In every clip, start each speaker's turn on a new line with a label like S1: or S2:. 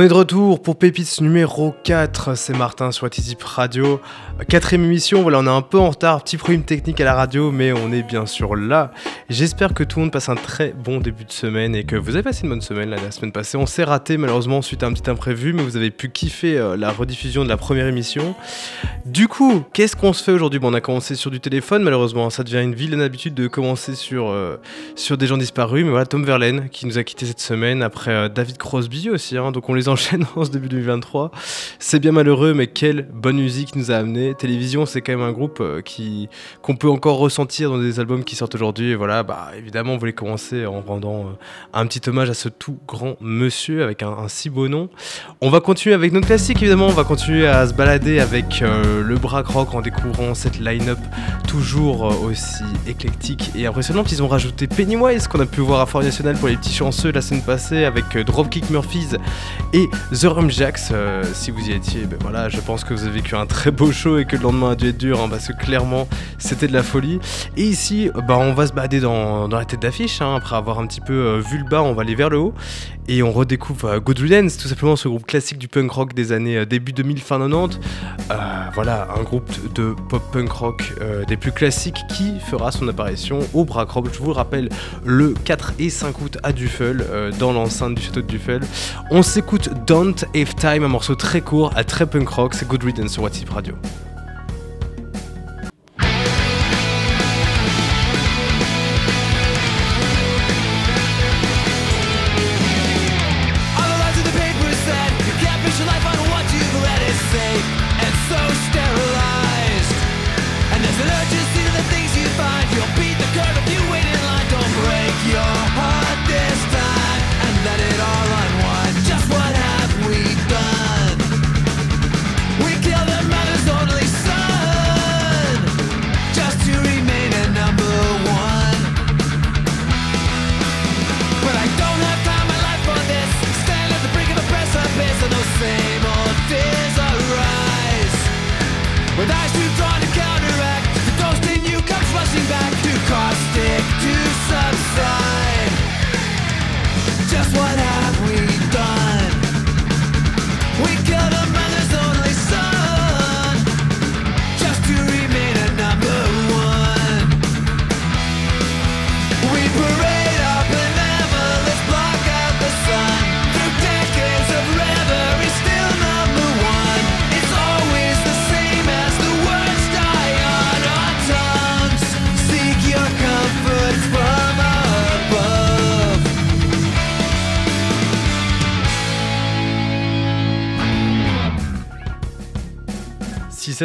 S1: On est de retour pour Pépites numéro 4, c'est Martin sur Tizip Radio. Quatrième émission, voilà, on est un peu en retard, petit problème technique à la radio, mais on est bien sûr là. J'espère que tout le monde passe un très bon début de semaine et que vous avez passé une bonne semaine la semaine passée. On s'est raté malheureusement suite à un petit imprévu, mais vous avez pu kiffer euh, la rediffusion de la première émission. Du coup, qu'est-ce qu'on se fait aujourd'hui? Bon, On a commencé sur du téléphone, malheureusement, ça devient une vilaine habitude de commencer sur, euh, sur des gens disparus, mais voilà, Tom Verlaine qui nous a quitté cette semaine après euh, David Crosby aussi, hein, donc on les enchaîne en ce début 2023. C'est bien malheureux, mais quelle bonne musique nous a amené. Télévision, c'est quand même un groupe euh, qui qu'on peut encore ressentir dans des albums qui sortent aujourd'hui. Et voilà, bah évidemment, on voulait commencer en rendant euh, un petit hommage à ce tout grand monsieur avec un, si beau nom. On va continuer avec notre classique, évidemment. On va continuer à se balader avec euh, le Brack Rock en découvrant cette line-up toujours aussi éclectique et impressionnante. Ils ont rajouté Pennywise qu'on a pu voir à Fort National pour les petits chanceux la semaine passée avec Dropkick Murphys et The Rum Jacks, euh, si vous y étiez, ben voilà, je pense que vous avez vécu un très beau show et que le lendemain a dû être dur, hein, parce que clairement c'était de la folie. Et ici, bah, on va se balader dans, la tête d'affiche, hein, après avoir un petit peu euh, vu le bas, on va aller vers le haut. Et on redécouvre euh, tout simplement ce groupe classique du punk rock des années début 2000, fin 90. voilà, un groupe de pop punk rock des plus classiques qui fera son apparition au Brack je vous le rappelle, le 4 et 5 août à Duffel, dans l'enceinte du château de Duffel. On s'écoute Don't Have Time, un morceau très court, à très punk rock, c'est Good Riddance sur WhatsApp Radio.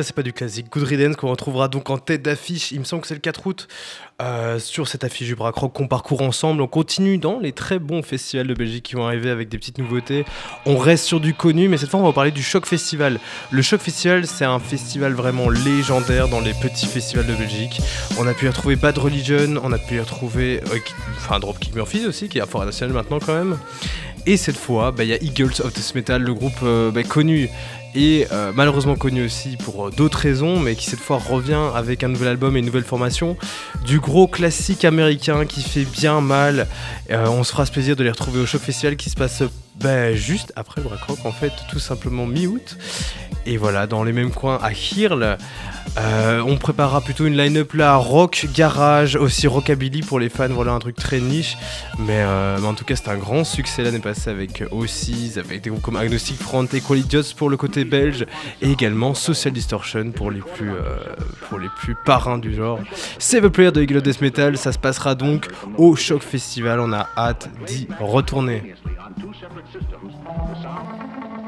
S1: C'est pas du classique. Good qu'on retrouvera donc en tête d'affiche, il me semble que c'est le 4 août, euh, sur cette affiche du Brack Rock qu'on parcourt ensemble. On continue dans les très bons festivals de Belgique qui vont arriver avec des petites nouveautés. On reste sur du connu, mais cette fois, on va parler du Choc Festival. Le Choc Festival, c'est un festival vraiment légendaire dans les petits festivals de Belgique. On a pu y retrouver Bad Religion, on a pu y retrouver, euh, enfin, Dropkick Murphys aussi, qui est à Forêt Nationale maintenant quand même. Et cette fois, bah, il y a Eagles of Death Metal, le groupe euh, bah, connu et euh, malheureusement connu aussi pour euh, d'autres raisons, mais qui cette fois revient avec un nouvel album et une nouvelle formation. Du gros classique américain qui fait bien mal. on se fera ce plaisir de les retrouver au Choc Festival qui se passe bah, juste après le Rock, en fait, tout simplement mi-août. Et voilà, dans les mêmes coins à Hirl. Euh, on préparera plutôt une line-up là, rock, garage, aussi rockabilly pour les fans, voilà un truc très niche. Mais, euh, en tout cas, c'est un grand succès l'année passée avec aussi avec des groupes comme Agnostic Front, Equal Idiots pour le côté belge et également Social Distortion pour les plus, euh, pour les plus parrains du genre. Save a Player de Eagle Death Metal, ça se passera donc au Shock Festival, on a hâte d'y retourner.
S2: systems, the sound.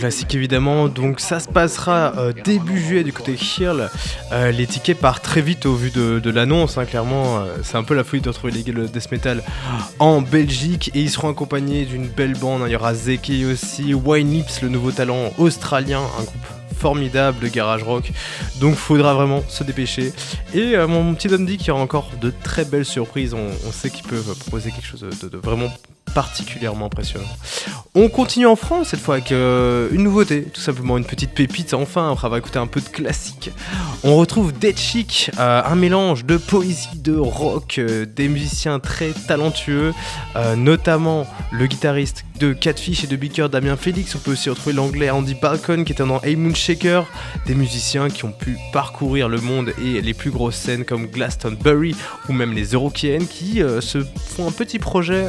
S3: Classique évidemment. Donc ça se passera euh, début juillet du côté Hill. Euh, les tickets partent très vite au vu de, l'annonce. Hein, clairement, euh, c'est un peu la folie de retrouver les le death metal en Belgique et ils seront accompagnés d'une belle bande. Hein. Il y aura Zeki aussi, Wine Lips, le nouveau talent australien, un groupe formidable de garage rock. Donc faudra vraiment se dépêcher. Et mon petit Dundee qui aura encore de très belles surprises. On, sait qu'ils peuvent proposer quelque chose de vraiment particulièrement impressionnant. On continue en France cette fois avec euh, une nouveauté, tout simplement une petite pépite. Enfin, on va écouter un peu de classique. On retrouve Dead Chic, euh, un mélange de poésie, de rock, euh, des musiciens très talentueux, notamment le guitariste de Catfish et de Beaker Damien Félix. On peut aussi retrouver l'anglais Andy Balcon qui était dans A Moon Shaker, des musiciens qui ont pu parcourir le monde et les plus grosses scènes comme Glastonbury ou même les Eurokiennes qui se font un petit projet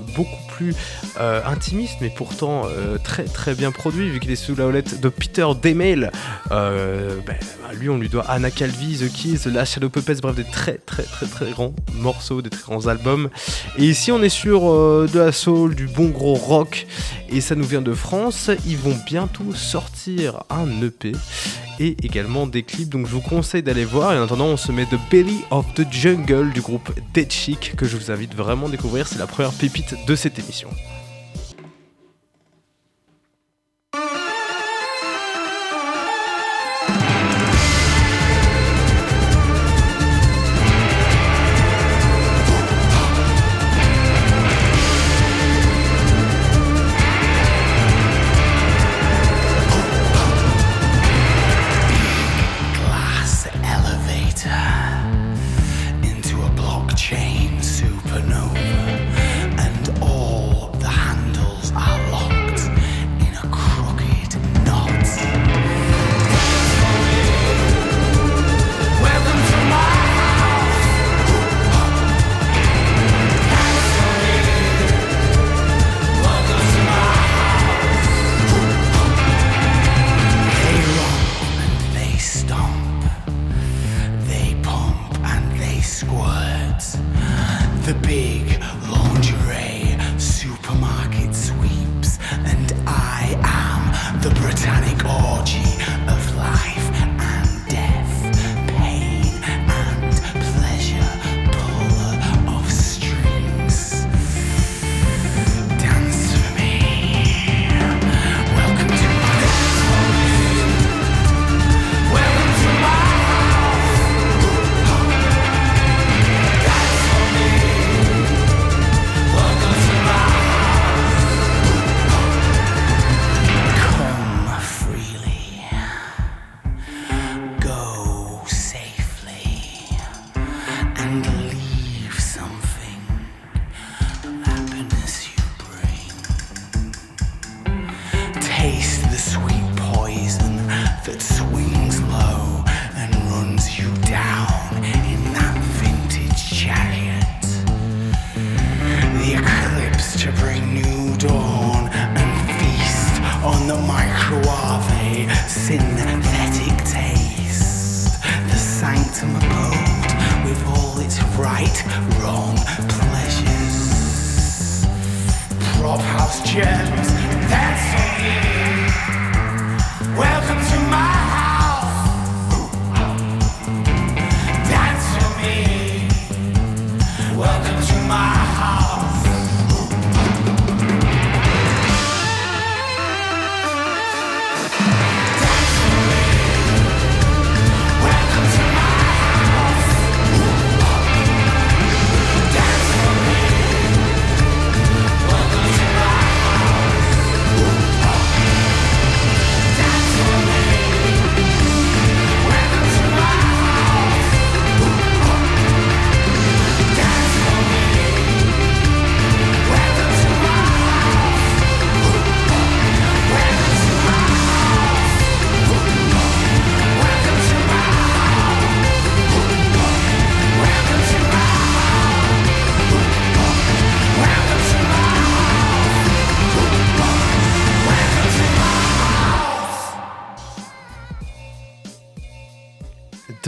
S3: beaucoup plus euh, intimiste, mais pourtant euh, très très bien produit, vu qu'il est sous la houlette de Peter Demail. Euh, ben, lui, on lui doit Anna Calvi, The Keys, La Shadow Puppets, bref, des très très très très grands morceaux, des très grands albums. Et ici, on est sur de la soul, du bon gros rock, et ça nous vient de France. Ils vont bientôt sortir un EP et également des clips, donc je vous conseille d'aller voir. Et en attendant, on se met The Belly of the Jungle du groupe Dead Chic que je vous invite vraiment à découvrir. C'est la première pépite de cette émission.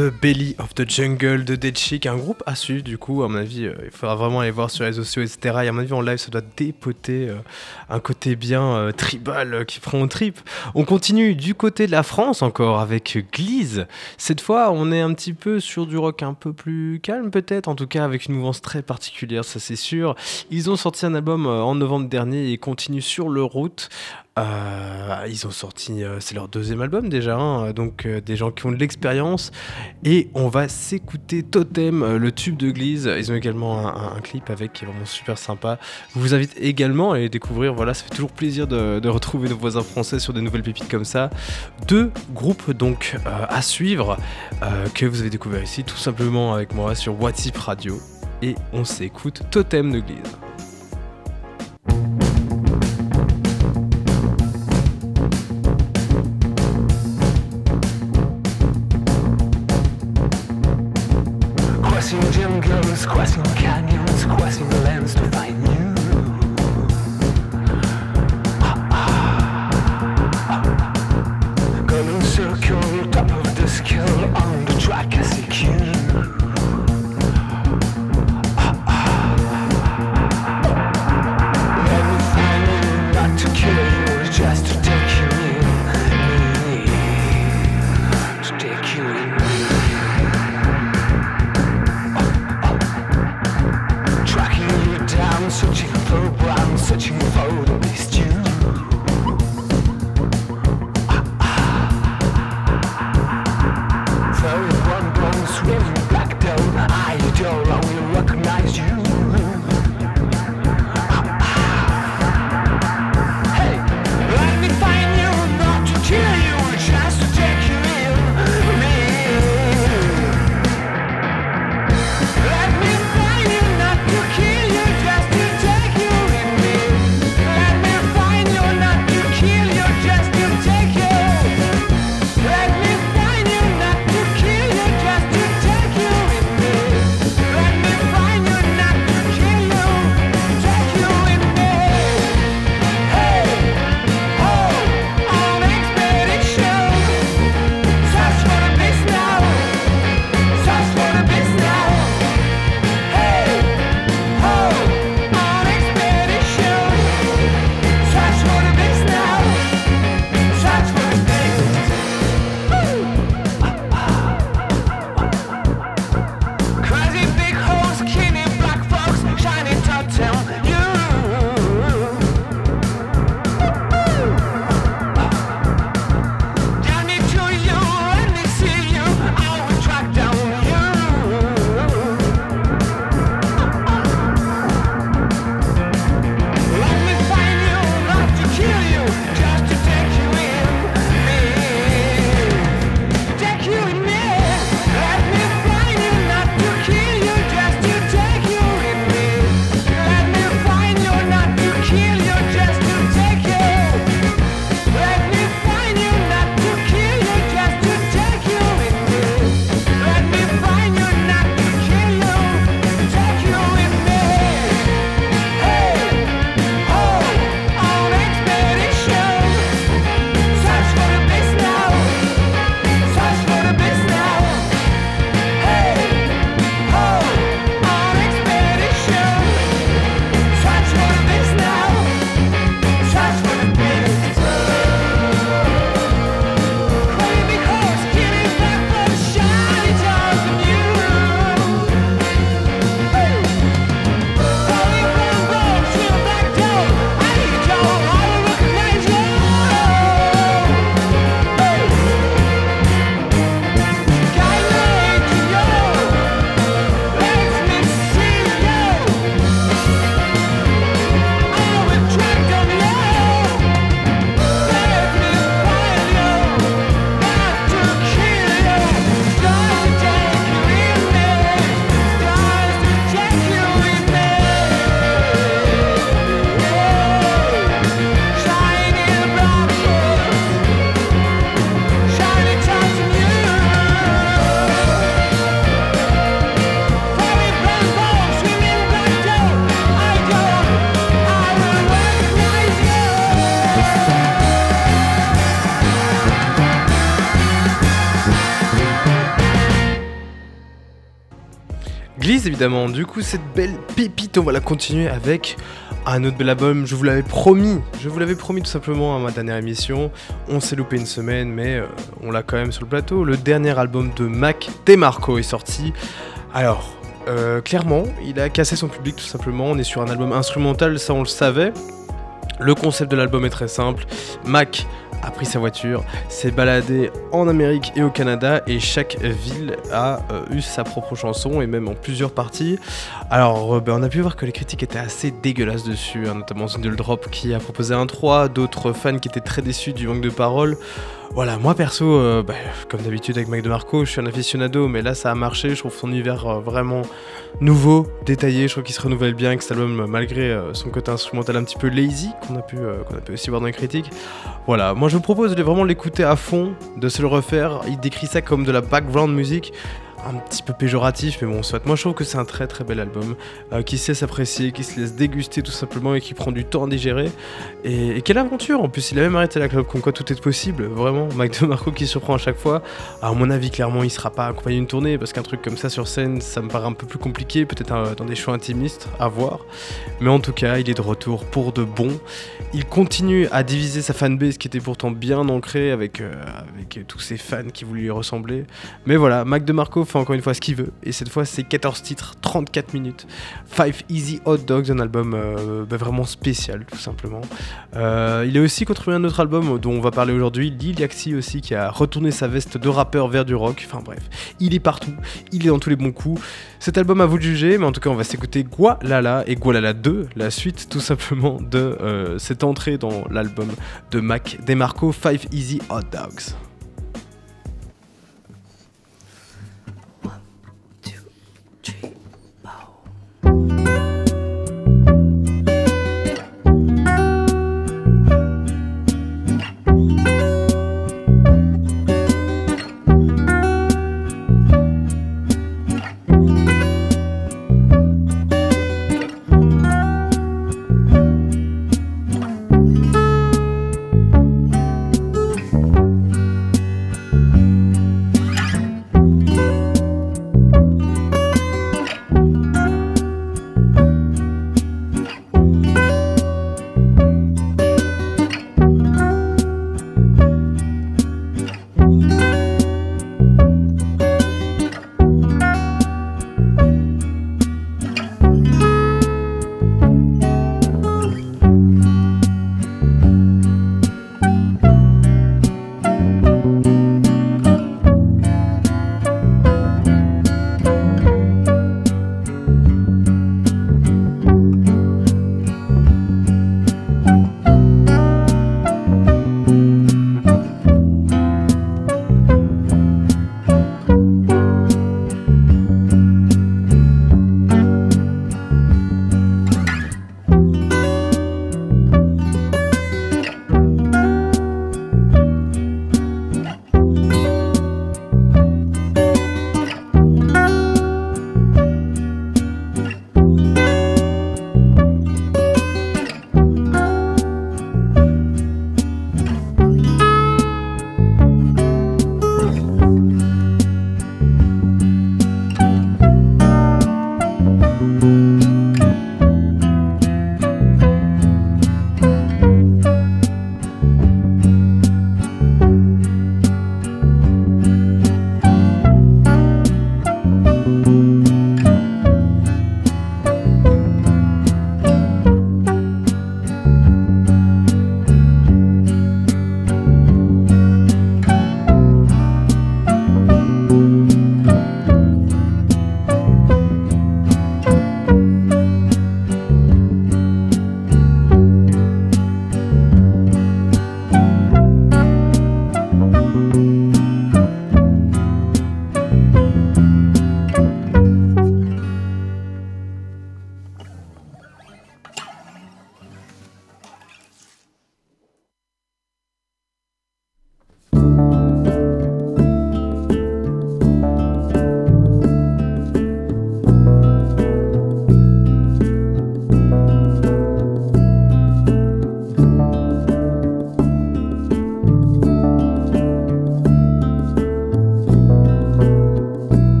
S1: The Belly of the Jungle de Dead Chic, un groupe à suivre du coup, à mon avis, euh, il faudra vraiment aller voir sur les réseaux sociaux, etc. Et à mon avis, en live, ça doit dépoter euh, un côté bien euh, tribal qui prend au trip. On continue du côté de la France encore avec Glees. Cette fois, on est un petit peu sur du rock un peu plus calme peut-être, en tout cas avec une mouvance très particulière, ça c'est sûr. Ils ont sorti un album en novembre dernier et continuent sur le route. Euh, ils ont sorti, euh, c'est leur deuxième album déjà, hein, donc euh, des gens qui ont de l'expérience. Et on va s'écouter Totem, le tube de Glise. Ils ont également un, clip avec qui est vraiment super sympa. Je vous invite également à les découvrir. Voilà, ça fait toujours plaisir de, retrouver nos voisins français sur des nouvelles pépites comme ça. Deux groupes donc à suivre que vous avez découvert ici tout simplement avec moi sur WhatsApp Radio. Et on s'écoute Totem de Glise. Évidemment. Du coup, cette belle pépite, on va la continuer avec un autre bel album. Je vous l'avais promis, je vous l'avais promis tout simplement à ma dernière émission. On s'est loupé une semaine, mais euh, on l'a quand même sur le plateau. Le dernier album de Mac DeMarco est sorti. Alors, euh, clairement, il a cassé son public tout simplement. On est sur un album instrumental, ça on le savait. Le concept de l'album est très simple. Mac a pris sa voiture, s'est baladé en Amérique et au Canada et chaque ville a euh, eu sa propre chanson et même en plusieurs parties. Alors on a pu voir que les critiques étaient assez dégueulasses dessus, hein, notamment Zindle Drop qui a proposé un 3, d'autres fans qui étaient très déçus du manque de paroles. Voilà, moi perso, euh, bah, comme d'habitude avec Mike DeMarco, je suis un aficionado, mais là ça a marché. Je trouve son univers euh, vraiment nouveau, détaillé. Je trouve qu'il se renouvelle bien avec cet album, malgré euh, son côté instrumental un petit peu lazy, qu'on a, pu, qu'on a pu aussi voir dans les critiques. Voilà, moi je vous propose de vraiment l'écouter à fond, de se le refaire. Il décrit ça comme de la background music un petit peu péjoratif, mais bon, soit. Moi, je trouve que c'est un très très bel album euh, qui sait s'apprécier, qui se laisse déguster tout simplement et qui prend du temps à digérer. Et, quelle aventure En plus, il a même arrêté la club, comme quoi tout est possible, vraiment. Mike DeMarco qui surprend à chaque fois. À mon avis, clairement, il sera pas accompagné d'une tournée parce qu'un truc comme ça sur scène, ça me paraît un peu plus compliqué, peut-être euh, dans des choix intimistes à voir. Mais en tout cas, il est de retour pour de bon. Il continue à diviser sa fanbase qui était pourtant bien ancrée avec, euh, avec tous ses fans qui voulaient lui ressembler. Mais voilà, Mike DeMarco fait encore une fois ce qu'il veut. Et cette fois, c'est 14 titres, 34 minutes. 5 Easy Hot Dogs, un album euh, bah, vraiment spécial, tout simplement. Euh, il a aussi contribué à un autre album dont on va parler aujourd'hui, Lil Yaxi aussi, qui a retourné sa veste de rappeur vers du rock. Enfin bref, il est partout, il est dans tous les bons coups. Cet album, à vous de juger, mais en tout cas, on va s'écouter Gualala et Gualala 2, la suite tout simplement de euh, cette entrée dans l'album de Mac DeMarco, 5 Easy Hot Dogs.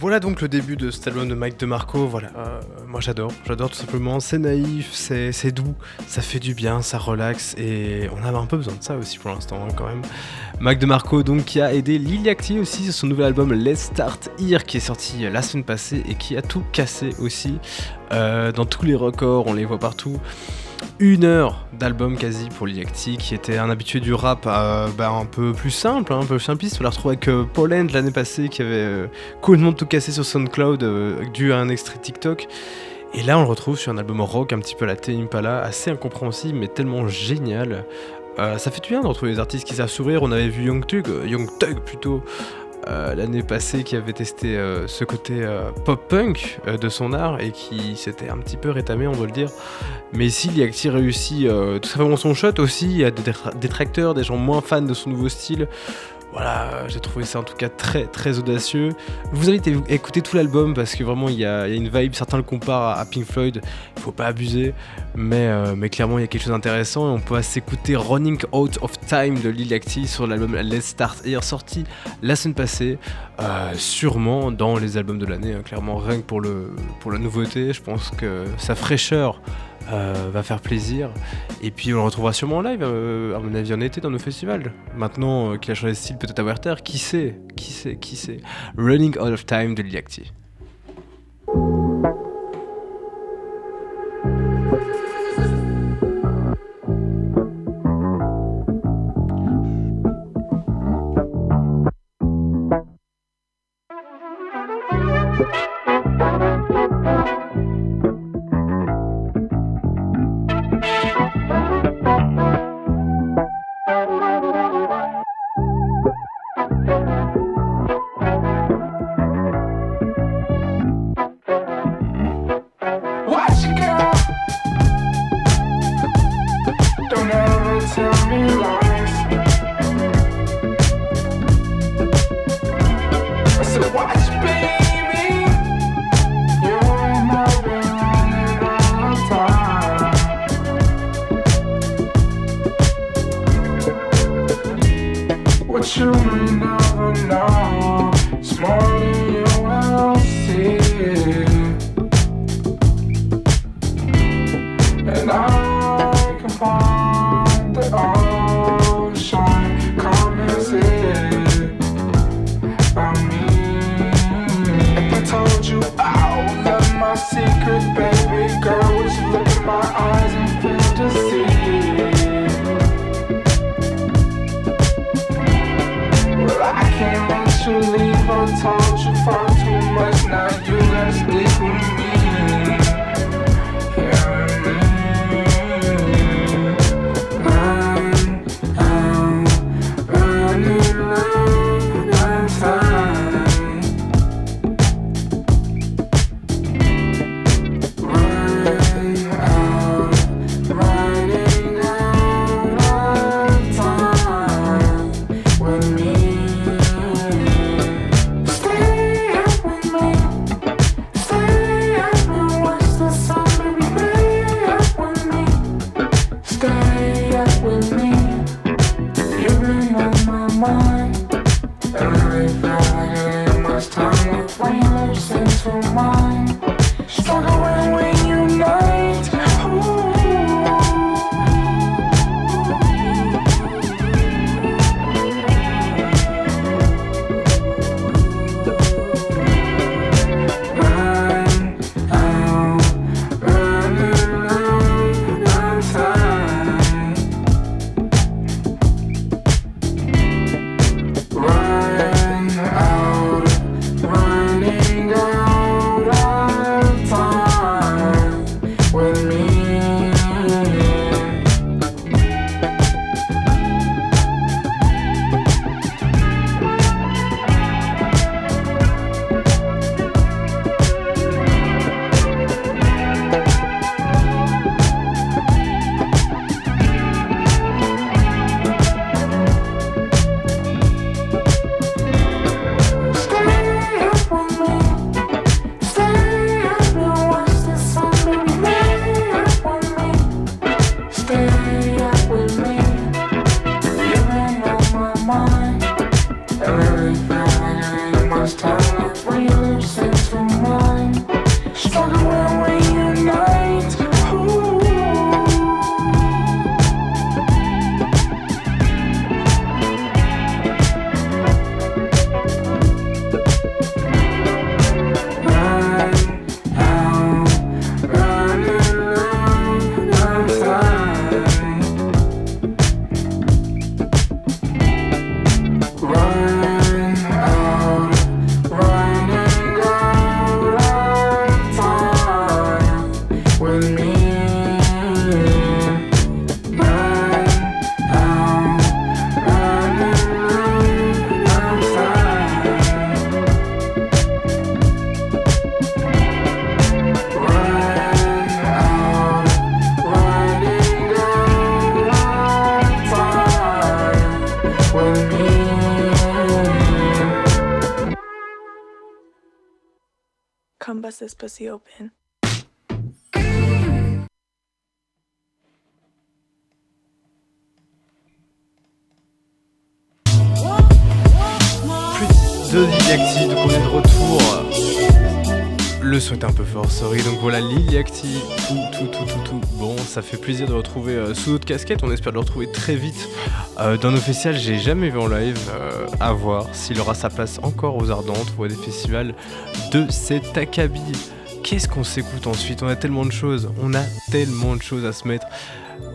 S1: Voilà donc le début de cet album de Mike DeMarco. Voilà, euh, moi j'adore, j'adore tout simplement. C'est naïf, c'est doux, ça fait du bien, ça relaxe et on avait un peu besoin de ça aussi pour l'instant hein, quand même. Mike DeMarco donc qui a aidé Liliacti aussi sur son nouvel album Let's Start Here qui est sorti la semaine passée et qui a tout cassé aussi euh, dans tous les records, on les voit partout une heure d'album quasi pour Liacti, qui était un habitué du rap euh, bah, un peu plus simple, hein, un peu simpliste. On l'a retrouvé avec euh, Paul End l'année passée, qui avait euh, complètement tout cassé sur SoundCloud dû à un extrait TikTok. Et là, on le retrouve sur un album rock un petit peu à la Impala, assez incompréhensible, mais tellement génial. ça fait du bien de retrouver des artistes qui savent sourire. On avait vu Young Thug, Young Thug plutôt, euh, l'année passée qui avait testé euh, ce côté euh, pop-punk de son art et qui s'était un petit peu rétamé, on doit le dire. Mais ici, Liakti réussit tout simplement son shot aussi. Il y a des détracteurs, des gens moins fans de son nouveau style. Voilà, j'ai trouvé ça en tout cas très très audacieux. Je vous invite à écouter tout l'album parce que vraiment il y, a, une vibe, certains le comparent à, Pink Floyd, il faut pas abuser, mais, euh, mais clairement il y a quelque chose d'intéressant et on peut s'écouter Running Out of Time de Lil Acti sur l'album Let's Start. Here sorti la semaine passée, euh, sûrement dans les albums de l'année, hein, clairement rien que pour, le, pour la nouveauté, je pense que sa fraîcheur euh, va faire plaisir. Et puis on le retrouvera sûrement en live, euh, à mon avis en été dans nos festivals. Maintenant qu'il a changé de style peut-être à Werther, qui sait, qui sait, qui sait? Running Out of Time de Liacti.
S2: This pussy open.
S1: Plus de Le son est un peu fort, sorry. Donc voilà, Liliacti, tout, tout, tout, tout, tout. Bon, ça fait plaisir de le retrouver euh, sous notre casquette. On espère le retrouver très vite euh, dans nos festivals. J'ai jamais vu en live. euh, à voir s'il aura sa place encore aux Ardentes ou à des festivals de cet acabit. Qu'est-ce qu'on s'écoute ensuite? On a tellement de choses. On a tellement de choses à se mettre.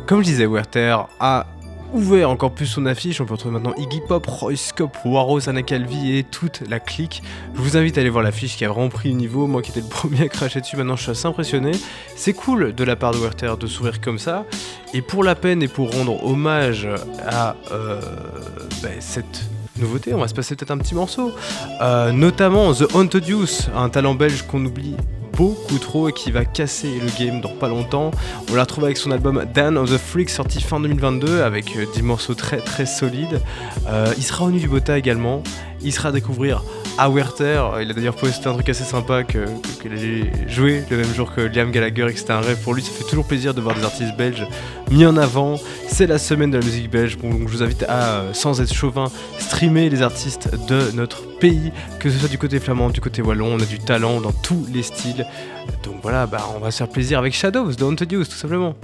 S1: Comme je disais, Werther a ouvert encore plus son affiche. On peut retrouver maintenant Iggy Pop, Roy Scope, Waro, Anna Calvi et toute la clique. Je vous invite à aller voir l'affiche qui a vraiment pris le niveau. Moi qui étais le premier à cracher dessus, maintenant je suis assez impressionné. C'est cool de la part de Werther de sourire comme ça. Et pour la peine et pour rendre hommage à euh, bah, cette nouveauté, on va se passer peut-être un petit morceau. Euh, notamment The Haunted un talent belge qu'on oublie beaucoup trop et qui va casser le game dans pas longtemps. On l'a retrouvé avec son album Dan of the Freak sorti fin 2022 avec euh, des morceaux très très solides. Euh, il sera au Nu du également. Il sera à découvrir à Werther. Il a d'ailleurs posté un truc assez sympa que- que- allait jouer le même jour que Liam Gallagher et que c'était un rêve pour lui. Ça fait toujours plaisir de voir des artistes belges mis en avant. C'est la semaine de la musique belge. Je vous invite à, euh, sans être chauvin, streamer les artistes de notre pays, que ce soit du côté flamand, du côté wallon. On a du talent dans tous les styles. Donc voilà, bah, on va se faire plaisir avec Shadows de Haunted Youth, tout simplement.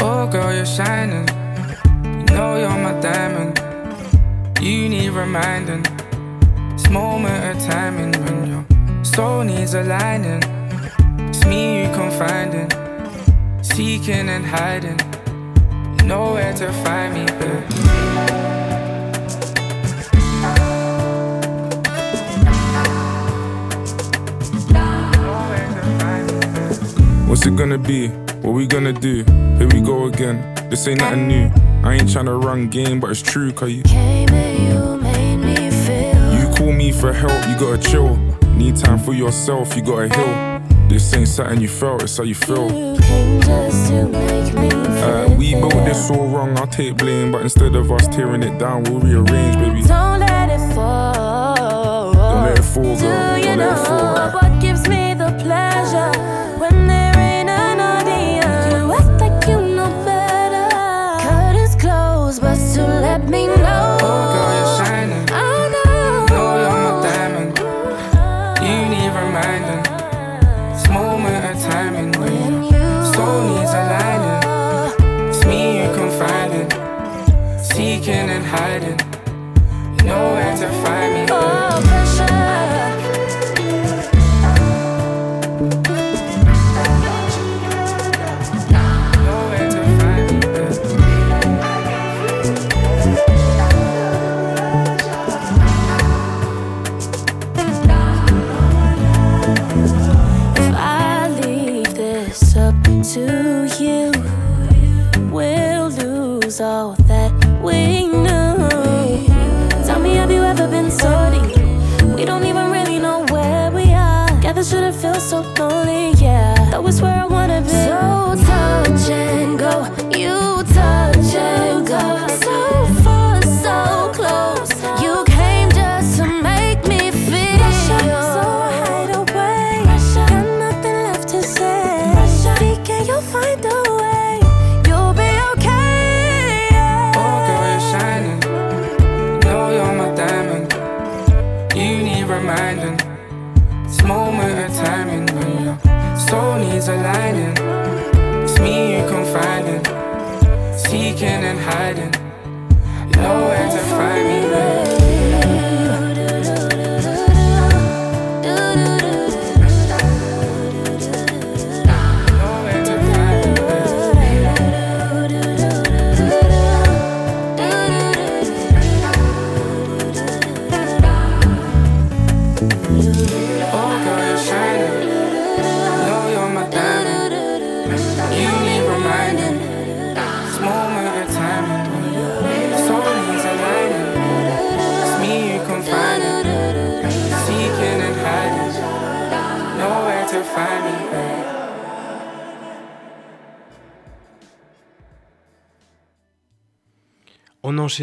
S4: Oh, girl, you're
S2: shining. You know you're my diamond. You need reminding. This moment of timing when your soul needs aligning. It's me you can find it. Seeking and hiding. You know where to find me, but.
S4: What's it gonna be? What we gonna do? Here we go again. This ain't nothing new. I ain't tryna run game, but it's true, cause you
S5: came and you made me feel.
S4: You call me for help, you gotta chill. Need time for yourself, you gotta heal. This ain't something you felt, it's how you feel.
S5: You came just to make me feel.
S4: Uh, we built this all wrong, I'll take blame. But instead of us tearing it down, we'll rearrange, baby.
S5: Don't let it fall.
S4: Don't let it fall, girl.
S5: Do
S4: Don't
S5: you
S4: let
S5: know
S4: it fall. right?
S5: what gives me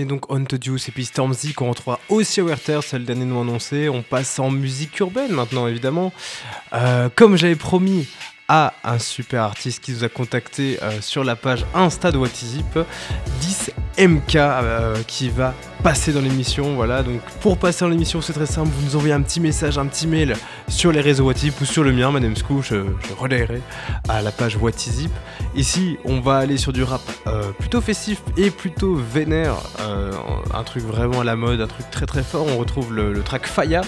S1: donc On the Juice et puis Stormzy qui ont en 3 Werther, c'est le dernier nous annoncé. On passe en musique urbaine maintenant, évidemment. Euh, comme j'avais promis à un super artiste qui nous a contacté euh, sur la page Insta de WhatIsIp, 10 MK euh, qui va passer dans l'émission. Voilà, donc pour passer dans l'émission, c'est très simple. Vous nous envoyez un petit message, un petit mail sur les réseaux WhatsApp ou sur le mien, Madame Scoo. Je, relayerai à la page WhatsApp. Ici, on va aller sur du rap euh, plutôt festif et plutôt vénère. Euh, un truc vraiment à la mode, un truc très très fort. On retrouve le, le track Faya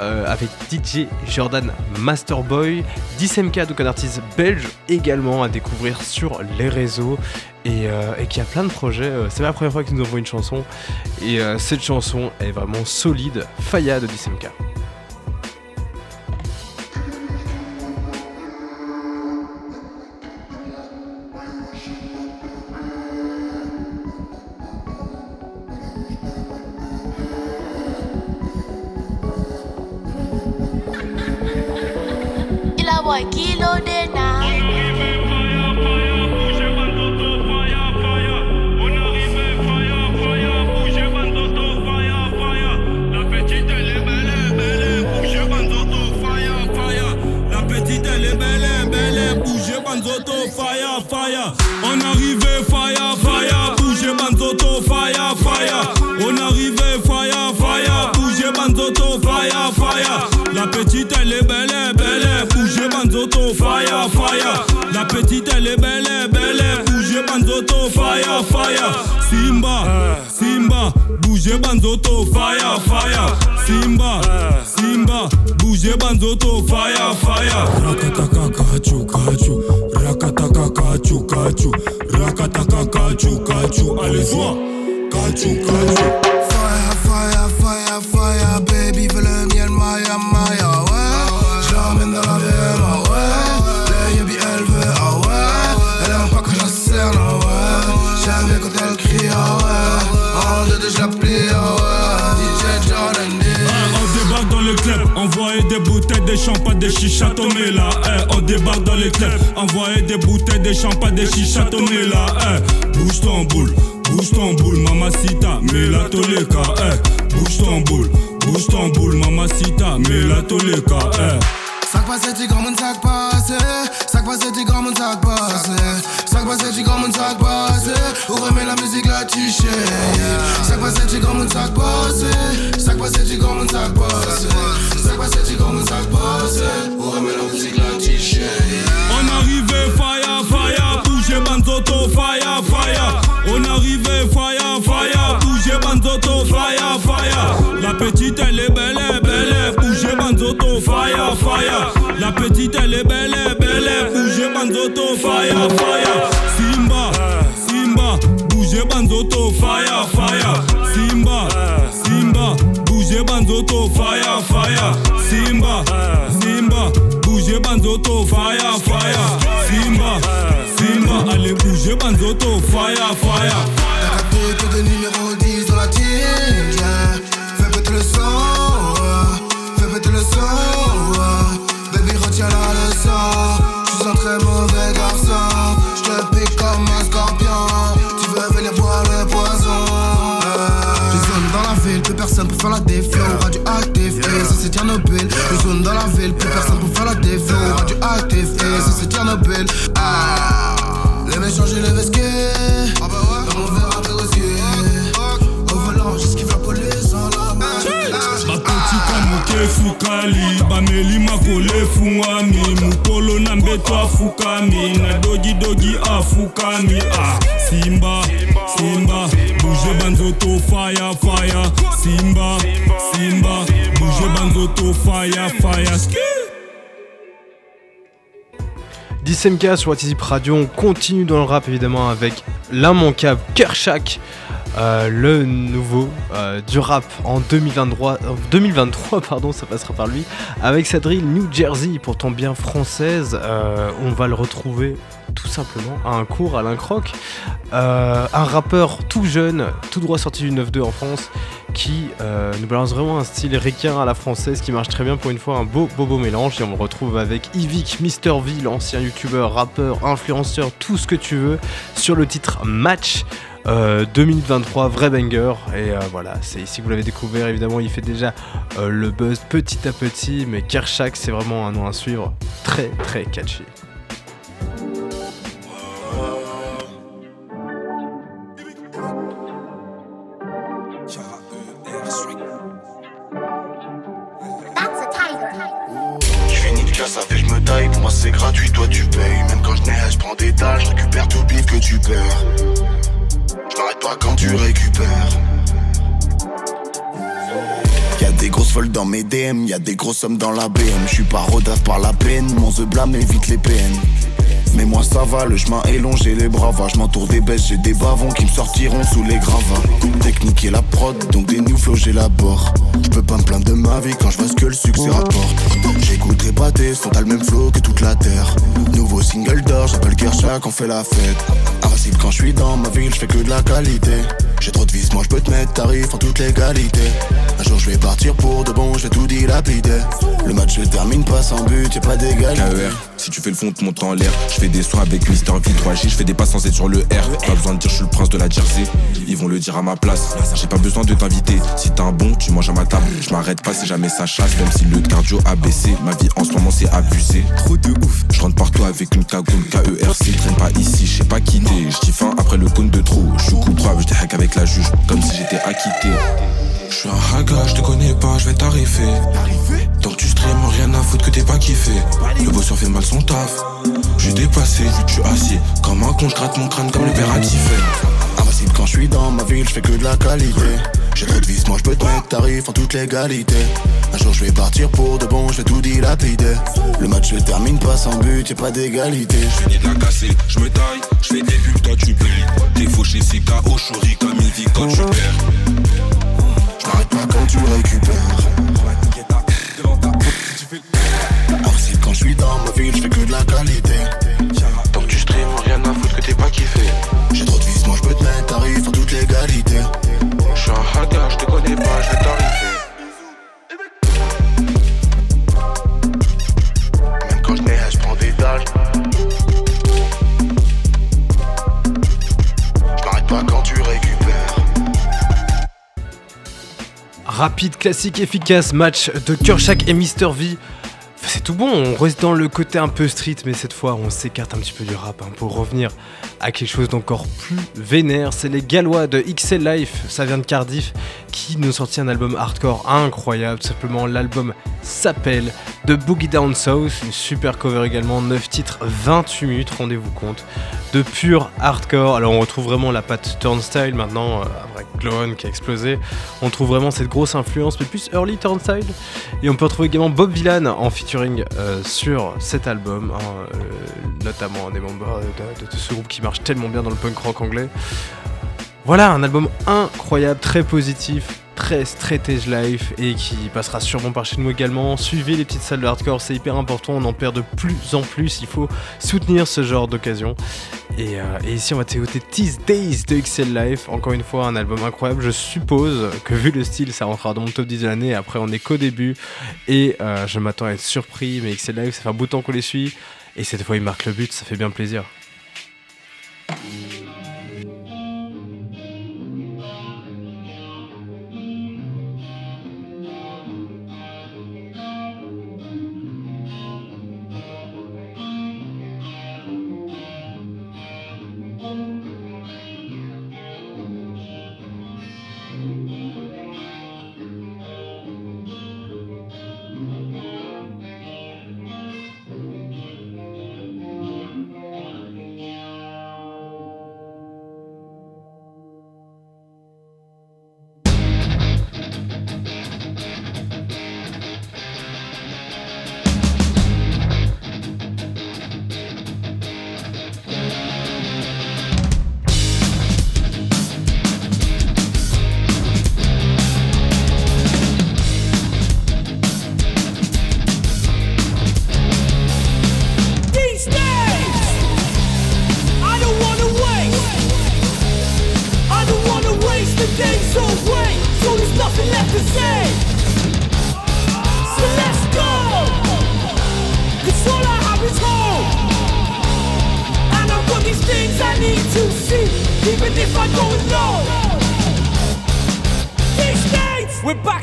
S1: euh, avec DJ Jordan Masterboy, 10MK, donc un artiste belge également à découvrir sur les réseaux et, euh, qui a plein de projets. Euh, C'est la première fois qu'il nous envoie une chanson et cette chanson est vraiment solide. Faya de 10MK.
S6: Bouteilles, des champagnes, des chichas là. Eh, on débarque dans le club, envoyer des bouteilles, des champagnes, des chichas tombés là. Eh, bouge ton boule, bouge ton boule, mamacita, mets la toleka. Eh, bouge ton boule, bouge ton boule, mamacita, mets la toleka. Eh.
S7: Sac passé, tu comme sac passé. Sac passé, tu comme un sac passé. Sac passé, tu comme un sac passé. Où remet la musique là, tu sais. Sac passé, tu comme un sac passé. Sac passé, tu comme un sac passé. Sac passé, tu comme un sac passé. Où remet la musique tu sais.
S6: On arrivait fire, fire, bougez banzoto, fire, fire. On arrivait fire, fire, bougez banzoto, fire, fire. La petite elle est belle, belle, elle, bougez banzoto, fire, fire. La petite elle est belle, belle, banzoto, fire, fire. Simba, Simba, bougez banzoto, fire, fire. Simba, Simba, bougez banzoto, fire, fire. Simba, Simba, bougez banzoto, fire, fire. Simba, Simba, allez bouger banzoto, fire, fire.
S7: T'as Tchernobyl. Ah, les méchants, j'ai les vesqués. Dans mon verre à yeux. Au volant, j'esquive la police en la main.
S6: moke fukali bameli makolo efungwami mokolo na mbeto afukami na dogidogi afukami ah, simba simba bouge banzoto faya faya simba simba bouge banzoto faya faya Ski.
S1: 10MK sur Watizip Radio, on continue dans le rap évidemment avec l'immanquable Kershak, euh, le nouveau euh, du rap en 2023, euh, 2023 pardon, ça passera par lui, avec sa drill New Jersey, pourtant bien française, on va le retrouver tout simplement à un cours à l'Incroc, euh, un rappeur tout jeune, tout droit sorti du 9-2 en France, qui euh, nous balance vraiment un style requin à la française qui marche très bien pour une fois, un beau beau beau mélange et on le retrouve avec Yvick, Mister V, l'ancien youtubeur, rappeur, influenceur, tout ce que tu veux, sur le titre Match. euh, 2023, vrai banger et euh, voilà, c'est ici que vous l'avez découvert évidemment il fait déjà le buzz petit à petit mais Kershak c'est vraiment un nom à suivre très très catchy.
S7: C'est gratuit, toi tu payes. Même quand je neige, je prends des dalles, je récupère tout bif que tu perds. Je m'arrête pas quand tu récupères. Y'a des grosses folles dans mes DM, y'a des grosses sommes dans la BM. Je suis pas rodave par la peine, mon The blâme évite les peines. Mais moi ça va, le chemin est long, j'ai les bravas. Je des bêtes, j'ai des bavons qui me sortiront sous les gravats. Technique et la prod, donc des new flows j'élabore. Je peux pas me plaindre de ma vie quand je vois ce que le succès rapporte. J'écoute les pâtés, sont à le même flow que toute la terre. Nouveau single d'or, j'appelle Kershak, on fait la fête. Invincible quand je suis dans ma ville, je fais que de la qualité. J'ai trop de vis, moi je peux te mettre tarif en toute légalité. Un jour je vais partir pour de bon, je tout dilapider. Le match se termine pas sans but, y'a pas d'égalité.
S4: Si tu fais le fond, te monte en l'air. Je fais des soins avec Mister V 3G, je fais des pas sans sur le R. Pas besoin de dire, je suis le prince de la Jersey. Ils vont le dire à ma place. J'ai pas besoin de t'inviter. Si t'as un bon, tu manges à ma table. Je m'arrête pas si jamais ça chasse, même si le cardio a baissé. Ma vie en ce moment c'est abusé. Trop de ouf. Je rentre partout avec une cagoule KERC. Traîne pas ici, je sais pas quitter. Je dis fin après le cône de trop. Je suis coup droit, je avec la juge, comme si j'étais acquitté. Je suis un haga, je te connais pas, je vais t'arriver. Tant que tu stream, rien à foutre que t'es pas kiffé. Le bosseur fait mal son taf. J'ai dépassé, je suis assis. Comme un con, je gratte mon crâne comme le père
S7: Invincible quand je suis dans ma ville, je fais que de la qualité. J'ai trop de vis, moi je peux te mettre tarif en toute légalité. Un jour je vais partir pour de bon, je vais tout dilapider. Le match se termine pas sans but, y'a pas d'égalité.
S4: Je finis de la casser, je me taille, je fais des bulles, toi tu payes. T'es fauché, c'est KO, chori comme une vie quand tu perds.
S7: Je m'arrête pas quand tu récupères. Invincible quand je suis dans ma ville, je fais que de la qualité.
S1: Rapide, classique, efficace, match de Kershak et Mister V. C'est tout bon, on reste dans le côté un peu street, mais cette fois on s'écarte un petit peu du rap hein, pour revenir à quelque chose d'encore plus vénère. C'est les Gallois de XL Life, ça vient de Cardiff, qui nous ont sorti un album hardcore incroyable. Tout simplement, l'album s'appelle The Boogie Down South, une super cover également, 9 titres, 28 minutes, rendez-vous compte, de pur hardcore. Alors on retrouve vraiment la patte Turnstile maintenant, euh, avec Glow qui a explosé. On trouve vraiment cette grosse influence, mais plus early Turnstile. Et on peut retrouver également Bob Villan en featuring euh, sur cet album, hein, euh, notamment un des membres de, de ce groupe qui marche tellement bien dans le punk rock anglais. Voilà, un album incroyable, très positif, très straight edge life et qui passera sûrement par chez nous également. Suivez les petites salles de hardcore, c'est hyper important, on en perd de plus en plus, il faut soutenir ce genre d'occasion. Et, euh, ici on va t'écouter These Days de XL Life, encore une fois un album incroyable, je suppose que vu le style ça rentrera dans mon top 10 de l'année, après on est qu'au début. Et euh, je m'attends à être surpris, mais XL Life ça fait un bout de temps qu'on les suit. Et cette fois ils marquent le but, ça fait bien plaisir.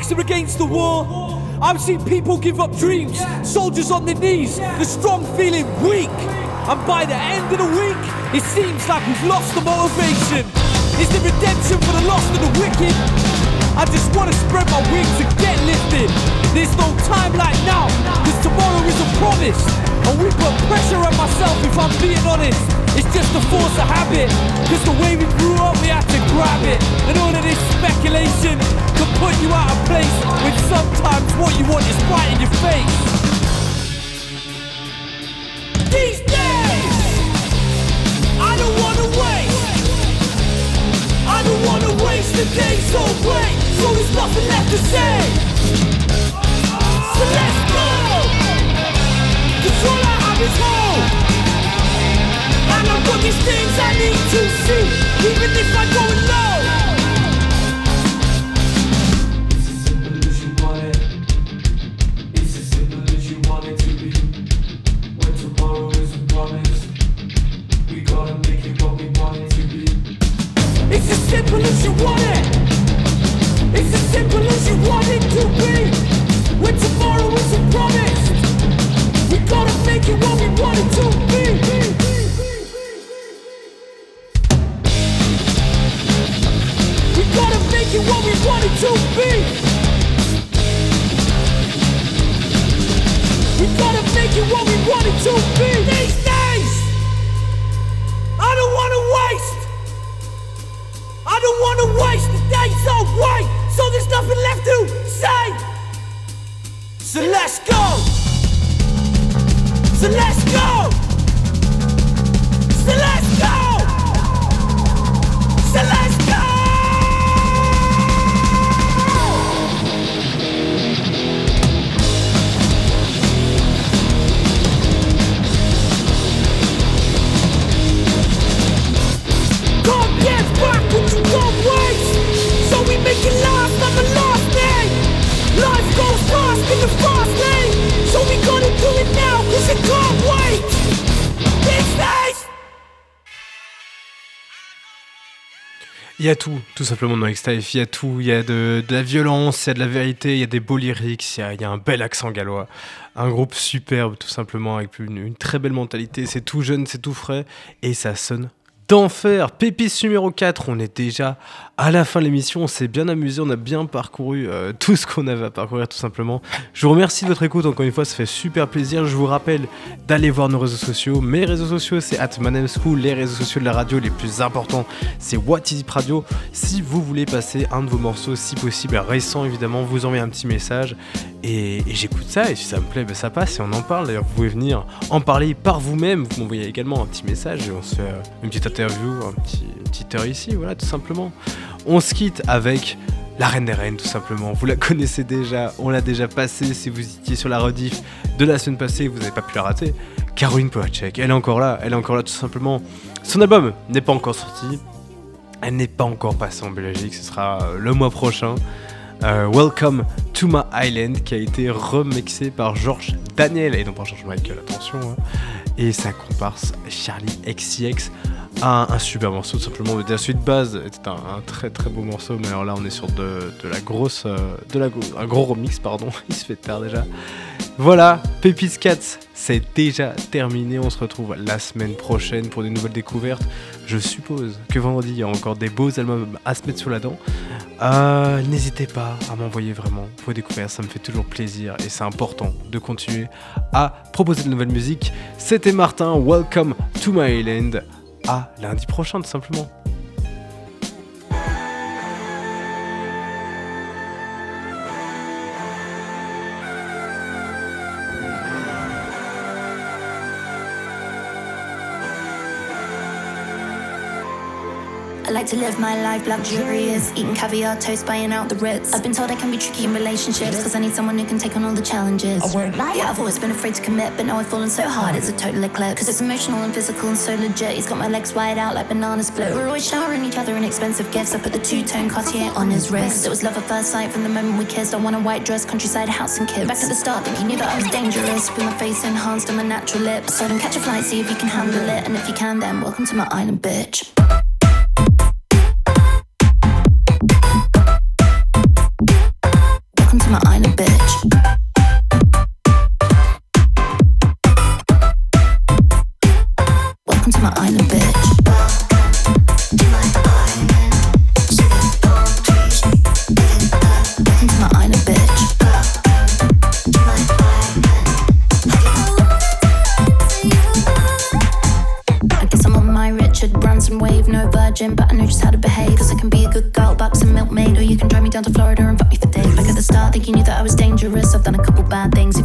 S8: Backs are against the wall. I've seen people give up dreams, soldiers on their knees, the strong feeling weak. And by the end of the week, it seems like we've lost the motivation. Is there redemption for the lost and the wicked? I just wanna spread my wings and get lifted. There's no time like now, cause tomorrow isn't promised. And we put pressure on myself if I'm being honest. It's just a force of habit. Cause the way we grew up, we had to grab it. And all of this speculation can put you out of place when sometimes what you want is right in your face. These days, I don't wanna wait. I don't wanna waste the days away. So there's nothing left to say. So let's go. Cause all I have is home. I've these things I need to see, even if I low. It's as simple as you want it. It's as simple as you want it to be. When tomorrow is a promise, we gotta make it what we want it to be. It's as simple as you want it. It's as simple as you want it to be. When tomorrow is we gotta make it what we want it to be.
S1: Il y a tout, tout simplement dans X-Life. Il y a tout. Il y a de, la violence, il y a de la vérité, il y a des beaux lyrics, il y a, un bel accent gallois. Un groupe superbe, tout simplement, avec une, une très belle mentalité. C'est tout jeune, c'est tout frais, et ça sonne d'enfer. Pépice numéro 4, on est déjà à la fin de l'émission. On s'est bien amusé, on a bien parcouru euh, tout ce qu'on avait à parcourir, tout simplement. Je vous remercie de votre écoute, encore une fois, ça fait super plaisir. Je vous rappelle d'aller voir nos réseaux sociaux. Mes réseaux sociaux, c'est at School. Les réseaux sociaux de la radio les plus importants, c'est What Is Radio. Si vous voulez passer un de vos morceaux, si possible, récent évidemment, vous envoyez un petit message et, j'écoute ça. Et si ça me plaît, ben, ça passe et on en parle. D'ailleurs, vous pouvez venir en parler par vous-même. Vous m'envoyez également un petit message et on se fait euh, une petite interview, un petit, heure ici, voilà, tout simplement. On se quitte avec la Reine des Reines, tout simplement. Vous la connaissez déjà, on l'a déjà passée. Si vous étiez sur la rediff de la semaine passée, vous n'avez pas pu la rater. Caroline Polacek, elle est encore là, elle est encore là, tout simplement. Son album n'est pas encore sorti. Elle n'est pas encore passée en Belgique, ce sera euh, le mois prochain. Euh, Welcome to My Island qui a été remixé par George Daniel et non par George Michael, attention. hein. Et sa comparse Charlie XCX. Un, un super morceau, tout simplement. La suite base était un, très très beau morceau, mais alors là on est sur de, la grosse. euh, de la, un gros remix, pardon. Il se fait tard déjà. Voilà, Pépis Cats, c'est déjà terminé. On se retrouve la semaine prochaine pour des nouvelles découvertes. Je suppose que vendredi, il y a encore des beaux albums à se mettre sous la dent. Euh, N'hésitez pas à m'envoyer vraiment vos découvertes, ça me fait toujours plaisir et c'est important de continuer à proposer de nouvelles musiques. C'était Martin, welcome to my island. À lundi prochain, tout simplement.
S9: Like to live my life luxurious, eating caviar, toast, buying out the Ritz. I've been told I can be tricky in relationships, cause I need someone who can take on all the challenges. I won't lie, yeah, I've always been afraid to commit, but now I've fallen so hard, it's a total eclipse. Cause it's emotional and physical and so legit. He's got my legs wide out like banana split. We're always showering each other in expensive gifts. I put the two tone Cartier on his wrist. It was love at first sight from the moment we kissed. I want a white dress, countryside house and kids. Back at the start, think he knew that I was dangerous. With my face enhanced and my natural lips. So don't catch a flight, see if you can handle it. And if you can, then welcome to my island, bitch. Thinking you thought I was dangerous, I've done a couple bad things.